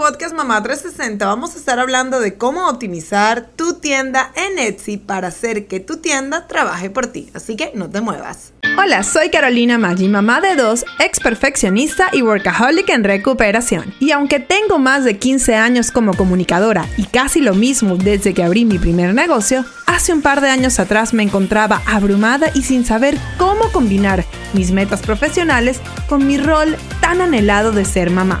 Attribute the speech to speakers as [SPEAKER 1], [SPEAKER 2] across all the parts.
[SPEAKER 1] podcast Mamá 360 vamos a estar hablando de cómo optimizar tu tienda en Etsy para hacer que tu tienda trabaje por ti. Así que no te muevas.
[SPEAKER 2] Hola, soy Carolina Maggi, mamá de dos, ex perfeccionista y workaholic en recuperación. Y aunque tengo más de 15 años como comunicadora y casi lo mismo desde que abrí mi primer negocio, hace un par de años atrás me encontraba abrumada y sin saber cómo combinar mis metas profesionales con mi rol tan anhelado de ser mamá.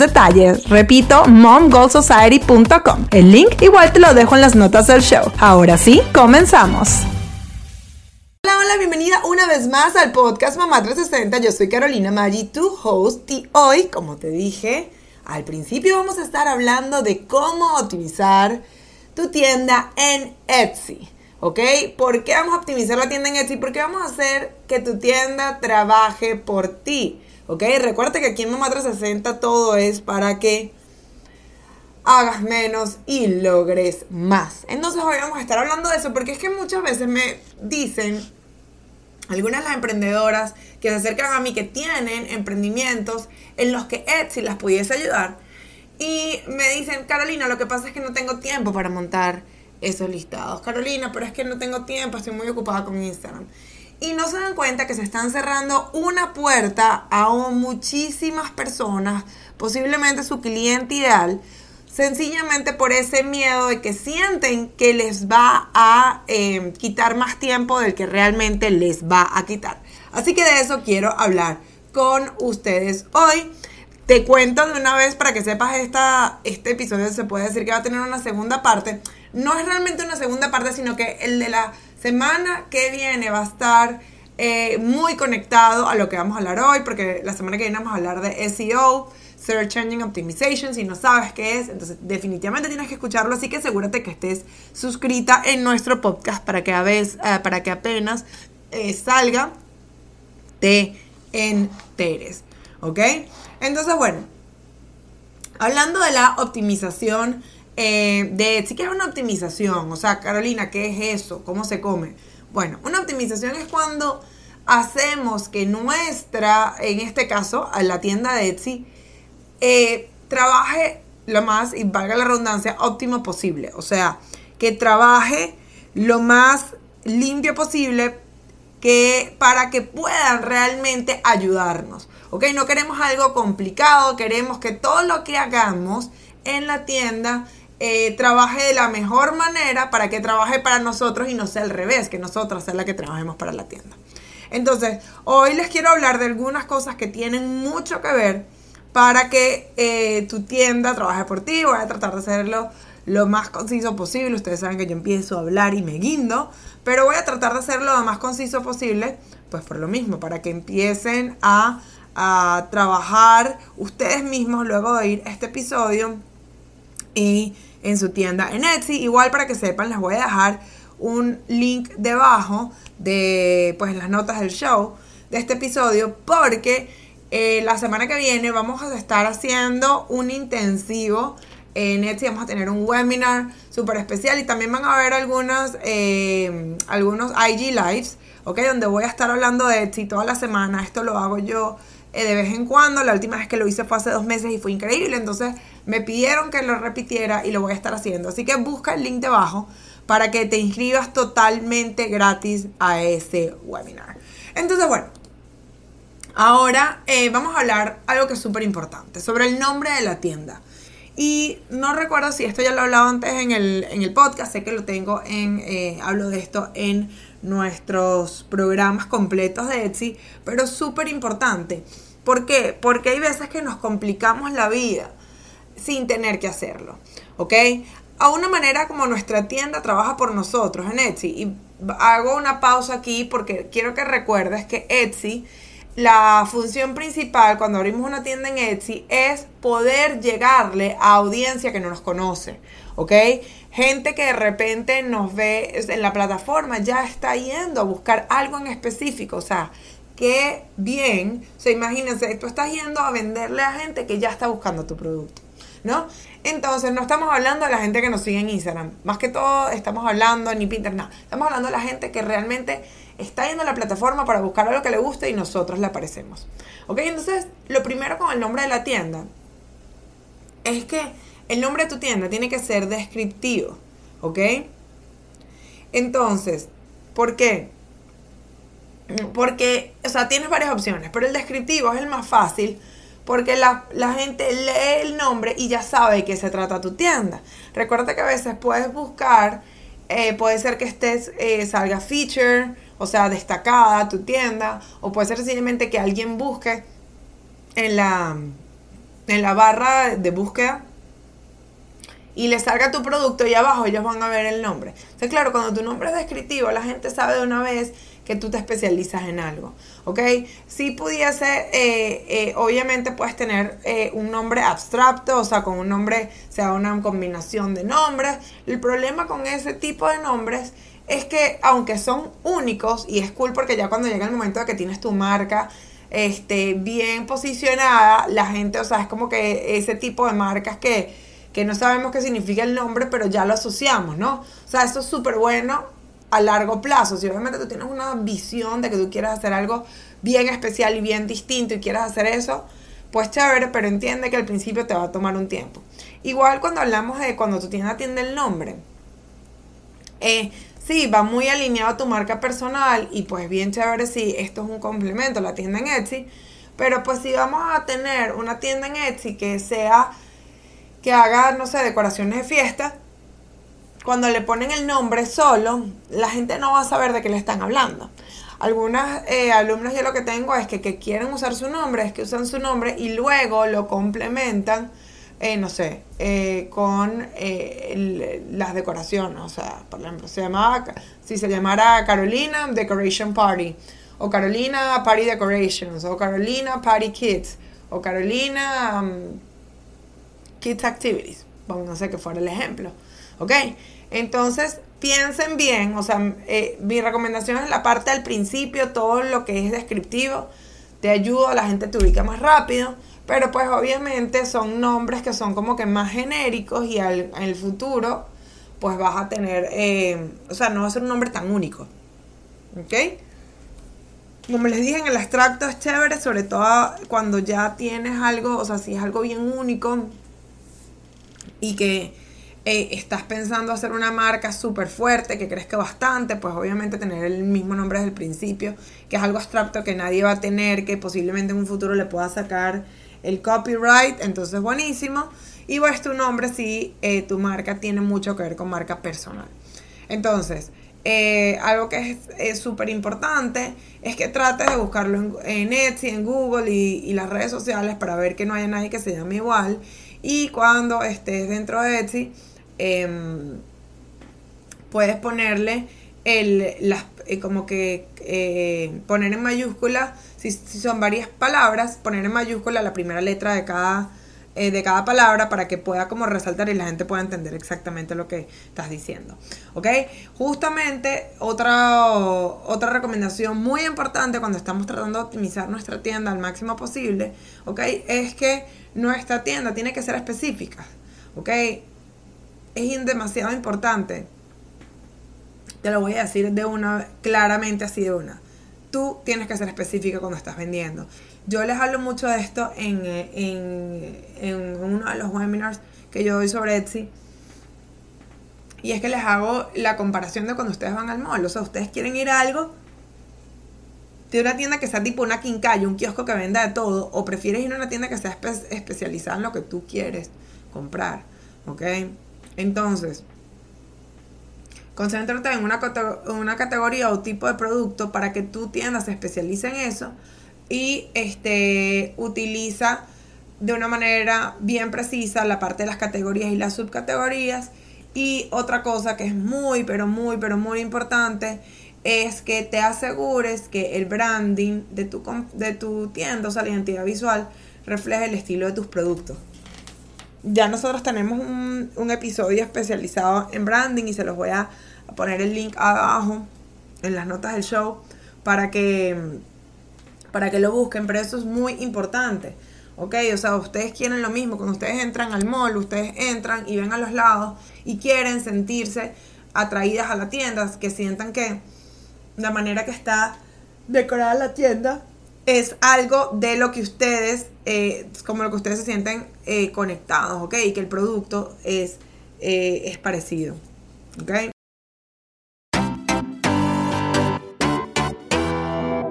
[SPEAKER 2] detalles. Repito, momgoalsociety.com. El link igual te lo dejo en las notas del show. Ahora sí, comenzamos.
[SPEAKER 1] Hola, hola, bienvenida una vez más al podcast Mamá 360. Yo soy Carolina Maggi, tu host, y hoy, como te dije al principio, vamos a estar hablando de cómo optimizar tu tienda en Etsy. ¿Ok? ¿Por qué vamos a optimizar la tienda en Etsy? Porque vamos a hacer que tu tienda trabaje por ti. ¿Ok? Recuerda que aquí en Mamá 360 todo es para que hagas menos y logres más. Entonces hoy vamos a estar hablando de eso porque es que muchas veces me dicen algunas de las emprendedoras que se acercan a mí que tienen emprendimientos en los que Etsy las pudiese ayudar y me dicen, Carolina, lo que pasa es que no tengo tiempo para montar esos listados. Carolina, pero es que no tengo tiempo, estoy muy ocupada con Instagram y no se dan cuenta que se están cerrando una puerta a muchísimas personas, posiblemente su cliente ideal, sencillamente por ese miedo de que sienten que les va a eh, quitar más tiempo del que realmente les va a quitar. Así que de eso quiero hablar con ustedes hoy. Te cuento de una vez para que sepas, esta, este episodio se puede decir que va a tener una segunda parte. No es realmente una segunda parte, sino que el de la semana que viene va a estar eh, muy conectado a lo que vamos a hablar hoy, porque la semana que viene vamos a hablar de SEO, Search Engine Optimization, si no sabes qué es, entonces definitivamente tienes que escucharlo, así que asegúrate que estés suscrita en nuestro podcast para que, a eh, para que apenas eh, salga, te enteres, ¿ok? Entonces, bueno, hablando de la optimización eh, de que es una optimización. O sea, Carolina, ¿qué es eso? ¿Cómo se come? Bueno, una optimización es cuando hacemos que nuestra, en este caso, la tienda de Etsy, eh, trabaje lo más, y valga la redundancia, óptimo posible. O sea, que trabaje lo más limpio posible que para que puedan realmente ayudarnos. ¿Ok? No queremos algo complicado, queremos que todo lo que hagamos en la tienda eh, trabaje de la mejor manera para que trabaje para nosotros y no sea al revés, que nosotros sea la que trabajemos para la tienda. Entonces, hoy les quiero hablar de algunas cosas que tienen mucho que ver para que eh, tu tienda trabaje por ti. Voy a tratar de hacerlo lo más conciso posible. Ustedes saben que yo empiezo a hablar y me guindo, pero voy a tratar de hacerlo lo más conciso posible, pues por lo mismo, para que empiecen a, a trabajar ustedes mismos luego de oír este episodio y en su tienda en Etsy. Igual para que sepan, les voy a dejar un link debajo de pues las notas del show de este episodio porque eh, la semana que viene vamos a estar haciendo un intensivo en Etsy vamos a tener un webinar súper especial y también van a ver algunas, eh, algunos IG Lives, ¿ok? Donde voy a estar hablando de Etsy toda la semana. Esto lo hago yo eh, de vez en cuando. La última vez que lo hice fue hace dos meses y fue increíble. Entonces me pidieron que lo repitiera y lo voy a estar haciendo. Así que busca el link debajo para que te inscribas totalmente gratis a ese webinar. Entonces, bueno, ahora eh, vamos a hablar algo que es súper importante, sobre el nombre de la tienda. Y no recuerdo si esto ya lo he hablado antes en el, en el podcast, sé que lo tengo en, eh, hablo de esto en nuestros programas completos de Etsy, pero súper importante. ¿Por qué? Porque hay veces que nos complicamos la vida sin tener que hacerlo, ¿ok? A una manera como nuestra tienda trabaja por nosotros en Etsy. Y hago una pausa aquí porque quiero que recuerdes que Etsy, la función principal cuando abrimos una tienda en Etsy es poder llegarle a audiencia que no nos conoce, ¿ok? Gente que de repente nos ve en la plataforma ya está yendo a buscar algo en específico, o sea, qué bien, o sea, imagínense, tú estás yendo a venderle a gente que ya está buscando tu producto, ¿no? Entonces, no estamos hablando de la gente que nos sigue en Instagram, más que todo estamos hablando ni Pinterest, nada, estamos hablando de la gente que realmente está yendo a la plataforma para buscar algo que le guste y nosotros le aparecemos, ¿ok? Entonces, lo primero con el nombre de la tienda es que el nombre de tu tienda tiene que ser descriptivo, ¿ok? Entonces, ¿por qué? Porque, o sea, tienes varias opciones, pero el descriptivo es el más fácil porque la, gente lee el nombre y ya sabe de qué se trata tu tienda. Recuerda que a veces puedes buscar, eh, puede ser que estés, eh, salga feature, o sea, destacada tu tienda, o puede ser sencillamente que alguien busque en la, en la barra de búsqueda y le salga tu producto y abajo ellos van a ver el nombre. Entonces, claro, cuando tu nombre es descriptivo, la gente sabe de una vez que tú te especializas en algo, ¿ok? Si pudiese, eh, eh, obviamente puedes tener eh, un nombre abstracto, o sea, con un nombre, sea una combinación de nombres. El problema con ese tipo de nombres es que aunque son únicos, y es cool porque ya cuando llega el momento de que tienes tu marca, este, bien posicionada, la gente, o sea, es como que ese tipo de marcas que que no sabemos qué significa el nombre, pero ya lo asociamos, ¿no? O sea, esto es súper bueno a largo plazo. Si obviamente tú tienes una visión de que tú quieres hacer algo bien especial y bien distinto y quieres hacer eso, pues chévere, pero entiende que al principio te va a tomar un tiempo. Igual cuando hablamos de cuando tu tienda atiende el nombre, eh, sí, va muy alineado a tu marca personal y pues bien chévere si esto es un complemento, la tienda en Etsy, pero pues si vamos a tener una tienda en Etsy que sea que haga, no sé, decoraciones de fiesta, cuando le ponen el nombre solo, la gente no va a saber de qué le están hablando. Algunas eh, alumnos yo lo que tengo es que, que quieren usar su nombre, es que usan su nombre y luego lo complementan, eh, no sé, eh, con las decoraciones. O sea, por ejemplo, se llamaba, si se llamara Carolina Decoration Party, o Carolina Party Decorations, o Carolina Party Kids, o Carolina... Um, Kids Activities, vamos a que fuera el ejemplo, ¿ok? Entonces, piensen bien, o sea, eh, mi recomendación es la parte del principio, todo lo que es descriptivo, te ayuda, la gente te ubica más rápido, pero pues obviamente son nombres que son como que más genéricos y en el futuro pues vas a tener, eh, o sea, no va a ser un nombre tan único, ¿ok? Como les dije, en el extracto es chévere, sobre todo cuando ya tienes algo, o sea, si es algo bien único, y que eh, estás pensando hacer una marca súper fuerte, que que bastante, pues obviamente tener el mismo nombre desde el principio, que es algo abstracto que nadie va a tener, que posiblemente en un futuro le pueda sacar el copyright, entonces buenísimo. Y pues tu nombre si eh, tu marca tiene mucho que ver con marca personal. Entonces, eh, algo que es súper importante es que trates de buscarlo en, Etsy, en Google y, las redes sociales para ver que no haya nadie que se llame igual y cuando estés dentro de Etsy, em, puedes ponerle el, las, eh, como que eh, poner en mayúscula, si, son varias palabras, poner en mayúscula la primera letra de cada, eh, de cada palabra para que pueda como resaltar y la gente pueda entender exactamente lo que estás diciendo. ¿Ok? Justamente otra, otra recomendación muy importante cuando estamos tratando de optimizar nuestra tienda al máximo posible, ¿ok? Es que nuestra tienda tiene que ser específica, ¿ok? Es demasiado importante Te lo voy a decir de una, claramente así de una. Tú tienes que ser específica cuando estás vendiendo. Yo les hablo mucho de esto en, en, en uno de los webinars que yo doy sobre Etsy. Y es que les hago la comparación de cuando ustedes van al mall. O sea, ustedes quieren ir a algo de una tienda que sea tipo una quincalla, un kiosco que venda de todo, o prefieres ir a una tienda que sea especializada en lo que tú quieres comprar. ¿Ok? Entonces, concéntrate en una, una categoría o tipo de producto para que tu tienda se especialice en eso y este, utiliza de una manera bien precisa la parte de las categorías y las subcategorías. Y otra cosa que es muy, pero muy, pero muy importante es que te asegures que el branding de tu, de tu tienda, o sea, la identidad visual, refleje el estilo de tus productos. Ya nosotros tenemos un, episodio especializado en branding y se los voy a poner el link abajo en las notas del show para que, para que lo busquen, pero eso es muy importante. ¿ok? O sea, ustedes quieren lo mismo, cuando ustedes entran al mall, ustedes entran y ven a los lados y quieren sentirse atraídas a la tienda, que sientan que la manera que está decorada la tienda es algo de lo que ustedes, eh, como lo que ustedes se sienten eh, conectados, ¿ok? Y que el producto es, eh, es parecido, ¿ok?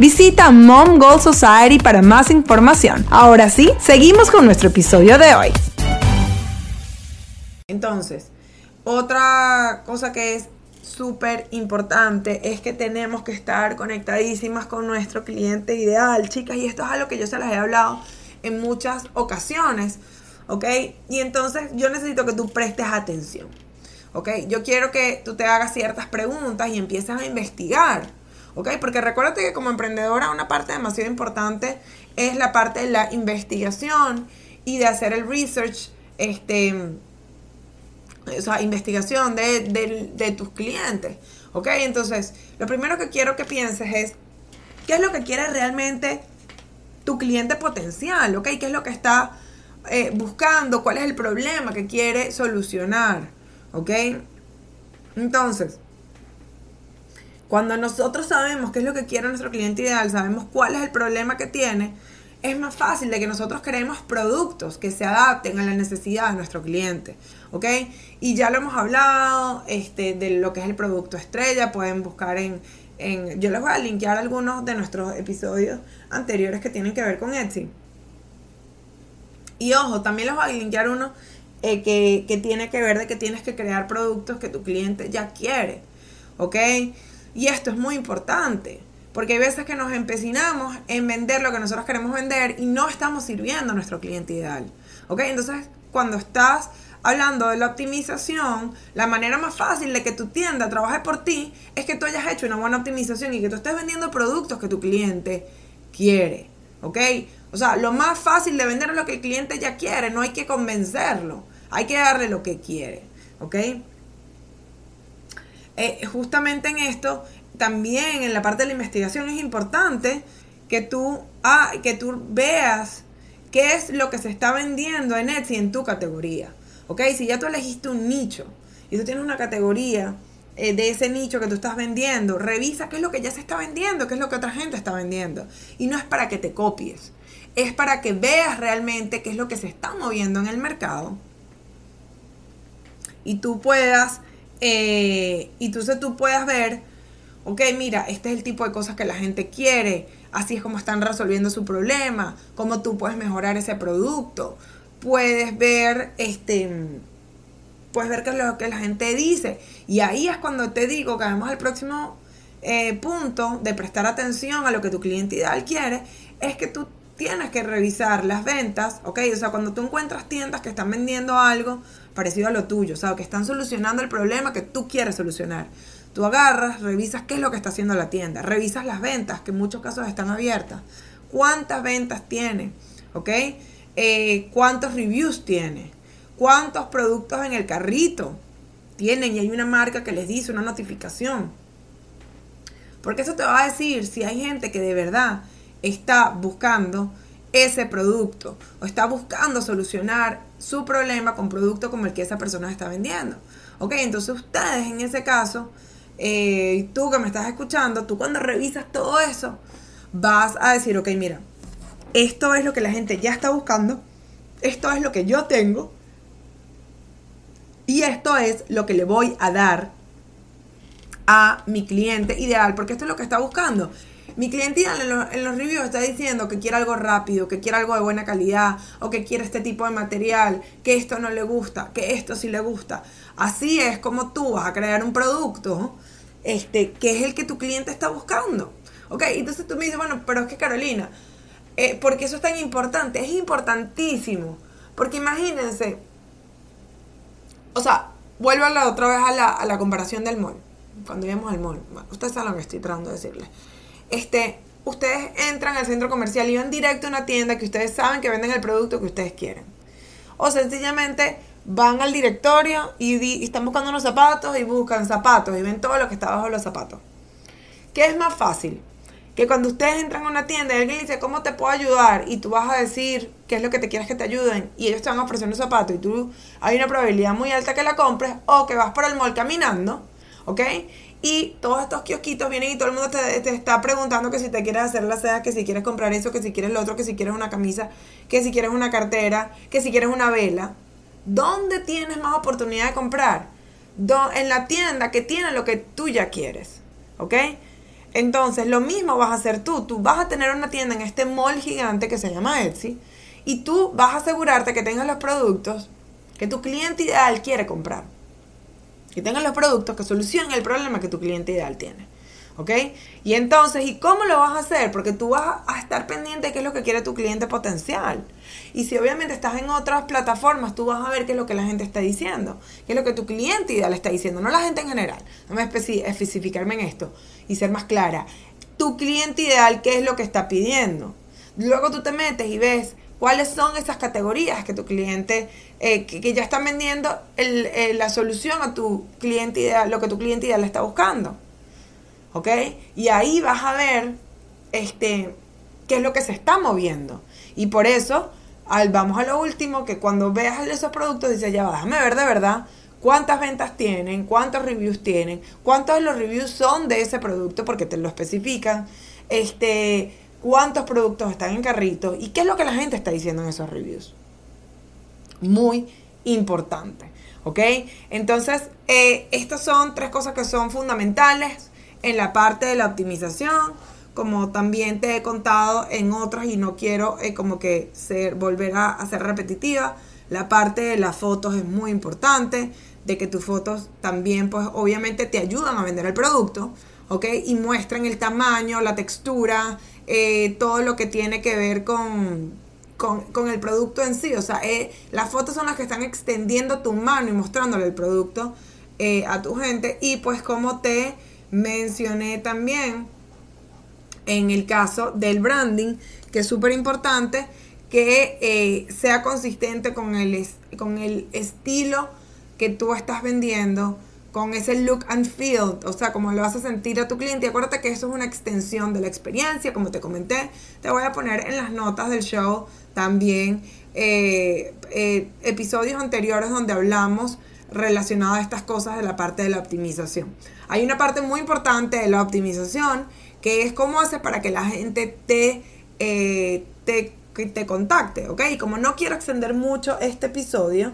[SPEAKER 2] Visita Mom Goal Society para más información. Ahora sí, seguimos con nuestro episodio de hoy.
[SPEAKER 1] Entonces, otra cosa que es súper importante es que tenemos que estar conectadísimas con nuestro cliente ideal, chicas, y esto es algo que yo se las he hablado en muchas ocasiones, ¿ok? Y entonces yo necesito que tú prestes atención, ¿ok? Yo quiero que tú te hagas ciertas preguntas y empieces a investigar. ¿Ok? Porque recuérdate que como emprendedora una parte demasiado importante es la parte de la investigación y de hacer el research, este, o sea, investigación de, tus clientes, ¿ok? Entonces, lo primero que quiero que pienses es, ¿qué es lo que quiere realmente tu cliente potencial, ¿ok? ¿Qué es lo que está eh, buscando? ¿Cuál es el problema que quiere solucionar, ¿ok? Entonces, cuando nosotros sabemos qué es lo que quiere nuestro cliente ideal, sabemos cuál es el problema que tiene, es más fácil de que nosotros creemos productos que se adapten a la necesidad de nuestro cliente, ¿ok? Y ya lo hemos hablado este, de lo que es el producto estrella, pueden buscar en, en, yo les voy a linkear algunos de nuestros episodios anteriores que tienen que ver con Etsy. Y ojo, también les voy a linkear uno eh, que, que tiene que ver de que tienes que crear productos que tu cliente ya quiere, ¿ok? Y esto es muy importante, porque hay veces que nos empecinamos en vender lo que nosotros queremos vender y no estamos sirviendo a nuestro cliente ideal. ¿Ok? Entonces, cuando estás hablando de la optimización, la manera más fácil de que tu tienda trabaje por ti es que tú hayas hecho una buena optimización y que tú estés vendiendo productos que tu cliente quiere. ¿Ok? O sea, lo más fácil de vender lo que el cliente ya quiere, no hay que convencerlo, hay que darle lo que quiere. Eh, justamente en esto, también en la parte de la investigación es importante que tú, ah, que tú veas qué es lo que se está vendiendo en Etsy en tu categoría. ¿Ok? Si ya tú elegiste un nicho y tú tienes una categoría eh, de ese nicho que tú estás vendiendo, revisa qué es lo que ya se está vendiendo, qué es lo que otra gente está vendiendo. Y no es para que te copies, es para que veas realmente qué es lo que se está moviendo en el mercado y tú puedas eh, y entonces tú puedas ver, ok, mira, este es el tipo de cosas que la gente quiere, así es como están resolviendo su problema, cómo tú puedes mejorar ese producto. Puedes ver, este, puedes ver qué es lo que la gente dice. Y ahí es cuando te digo que además el próximo eh, punto de prestar atención a lo que tu cliente ideal quiere, es que tú tienes que revisar las ventas, ¿ok? O sea, cuando tú encuentras tiendas que están vendiendo algo parecido a lo tuyo, o sea, que están solucionando el problema que tú quieres solucionar. Tú agarras, revisas qué es lo que está haciendo la tienda, revisas las ventas, que en muchos casos están abiertas. ¿Cuántas ventas tiene? ¿Ok? Eh, ¿Cuántos reviews tiene? ¿Cuántos productos en el carrito tienen? Y hay una marca que les dice una notificación. Porque eso te va a decir si hay gente que de verdad está buscando ese producto o está buscando solucionar su problema con producto como el que esa persona está vendiendo. Ok, entonces ustedes en ese caso, eh, tú que me estás escuchando, tú cuando revisas todo eso, vas a decir, ok, mira, esto es lo que la gente ya está buscando, esto es lo que yo tengo y esto es lo que le voy a dar a mi cliente ideal, porque esto es lo que está buscando. Mi cliente ideal en, los reviews está diciendo que quiere algo rápido, que quiere algo de buena calidad, o que quiere este tipo de material, que esto no le gusta, que esto sí le gusta. Así es como tú vas a crear un producto este, que es el que tu cliente está buscando. Ok, entonces tú me dices, bueno, pero es que Carolina, eh, porque eso es tan importante, es importantísimo. Porque imagínense, o sea, vuelvo a la otra vez a la, a la comparación del mall. Cuando íbamos al mall, ustedes saben lo que estoy tratando de decirles este, ustedes entran al centro comercial y van directo a una tienda que ustedes saben que venden el producto que ustedes quieren. O sencillamente van al directorio y, están buscando unos zapatos y buscan zapatos y ven todo lo que está bajo los zapatos. ¿Qué es más fácil? Que cuando ustedes entran a una tienda y alguien dice, ¿cómo te puedo ayudar? Y tú vas a decir qué es lo que te quieres que te ayuden y ellos te van a ofrecer un zapato y tú hay una probabilidad muy alta que la compres o que vas por el mall caminando, ¿ok? Y todos estos kiosquitos vienen y todo el mundo te, está preguntando que si te quieres hacer la seda, que si quieres comprar eso, que si quieres lo otro, que si quieres una camisa, que si quieres una cartera, que si quieres una vela. ¿Dónde tienes más oportunidad de comprar? en la tienda que tiene lo que tú ya quieres. ¿Ok? Entonces, lo mismo vas a hacer tú. Tú vas a tener una tienda en este mall gigante que se llama Etsy y tú vas a asegurarte que tengas los productos que tu cliente ideal quiere comprar que tengan los productos que solucionen el problema que tu cliente ideal tiene. ¿Ok? Y entonces, ¿y cómo lo vas a hacer? Porque tú vas a estar pendiente de qué es lo que quiere tu cliente potencial. Y si obviamente estás en otras plataformas, tú vas a ver qué es lo que la gente está diciendo, qué es lo que tu cliente ideal está diciendo, no la gente en general. No me especificarme en esto y ser más clara. Tu cliente ideal, ¿qué es lo que está pidiendo? Luego tú te metes y ves cuáles son esas categorías que tu cliente, eh, que, ya están vendiendo eh, la solución a tu cliente ideal, lo que tu cliente ideal está buscando. ¿Ok? Y ahí vas a ver este, qué es lo que se está moviendo. Y por eso, al, vamos a lo último, que cuando veas esos productos, dices, ya déjame ver de verdad cuántas ventas tienen, cuántos reviews tienen, cuántos de los reviews son de ese producto, porque te lo especifican. Este, cuántos productos están en carrito y qué es lo que la gente está diciendo en esos reviews. Muy importante, ¿ok? Entonces, eh, estas son tres cosas que son fundamentales en la parte de la optimización, como también te he contado en otras y no quiero eh, como que volver a, a ser repetitiva. La parte de las fotos es muy importante, de que tus fotos también pues obviamente te ayudan a vender el producto, ¿ok? Y muestran el tamaño, la textura, eh, todo lo que tiene que ver con, con, el producto en sí. O sea, eh, las fotos son las que están extendiendo tu mano y mostrándole el producto eh, a tu gente. Y pues como te mencioné también en el caso del branding, que es súper importante que sea consistente con el, con el estilo que tú estás vendiendo con ese look and feel, o sea, como lo a sentir a tu cliente. Y acuérdate que eso es una extensión de la experiencia, como te comenté. Te voy a poner en las notas del show también eh, eh, episodios anteriores donde hablamos relacionado a estas cosas de la parte de la optimización. Hay una parte muy importante de la optimización que es cómo haces para que la gente te, eh, te, te contacte, ¿ok? Y como no quiero extender mucho este episodio,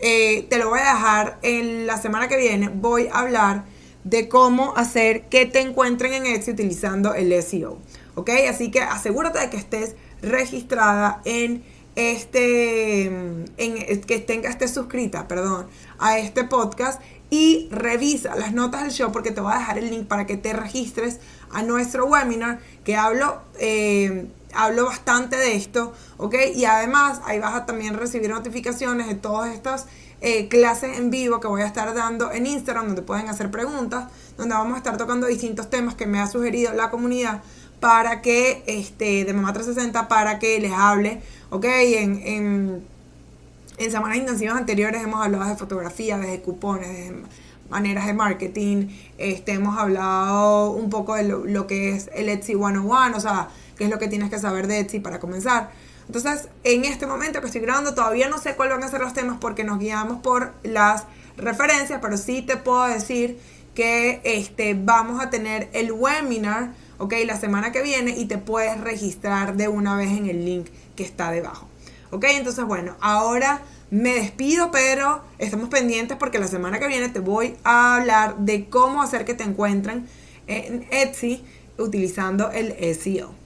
[SPEAKER 1] eh, te lo voy a dejar en la semana que viene. Voy a hablar de cómo hacer que te encuentren en Etsy utilizando el SEO. ¿Ok? Así que asegúrate de que estés registrada en este, en, que tenga, estés suscrita, perdón, a este podcast y revisa las notas del show porque te voy a dejar el link para que te registres a nuestro webinar que hablo, eh, hablo bastante de esto, ¿ok? Y además ahí vas a también recibir notificaciones de todas estas eh, clases en vivo que voy a estar dando en Instagram, donde pueden hacer preguntas, donde vamos a estar tocando distintos temas que me ha sugerido la comunidad para que, este, de Mamá 360, para que les hable, ¿ok? En, en, semanas intensivas anteriores hemos hablado de fotografía, de cupones, de maneras de marketing, este, hemos hablado un poco de lo, lo que es el Etsy 101, o sea, qué es lo que tienes que saber de Etsy para comenzar. Entonces, en este momento que estoy grabando, todavía no sé cuáles van a ser los temas porque nos guiamos por las referencias, pero sí te puedo decir que este, vamos a tener el webinar, ok, la semana que viene y te puedes registrar de una vez en el link que está debajo. Ok, entonces bueno, ahora me despido, pero estamos pendientes porque la semana que viene te voy a hablar de cómo hacer que te encuentren en Etsy utilizando el SEO.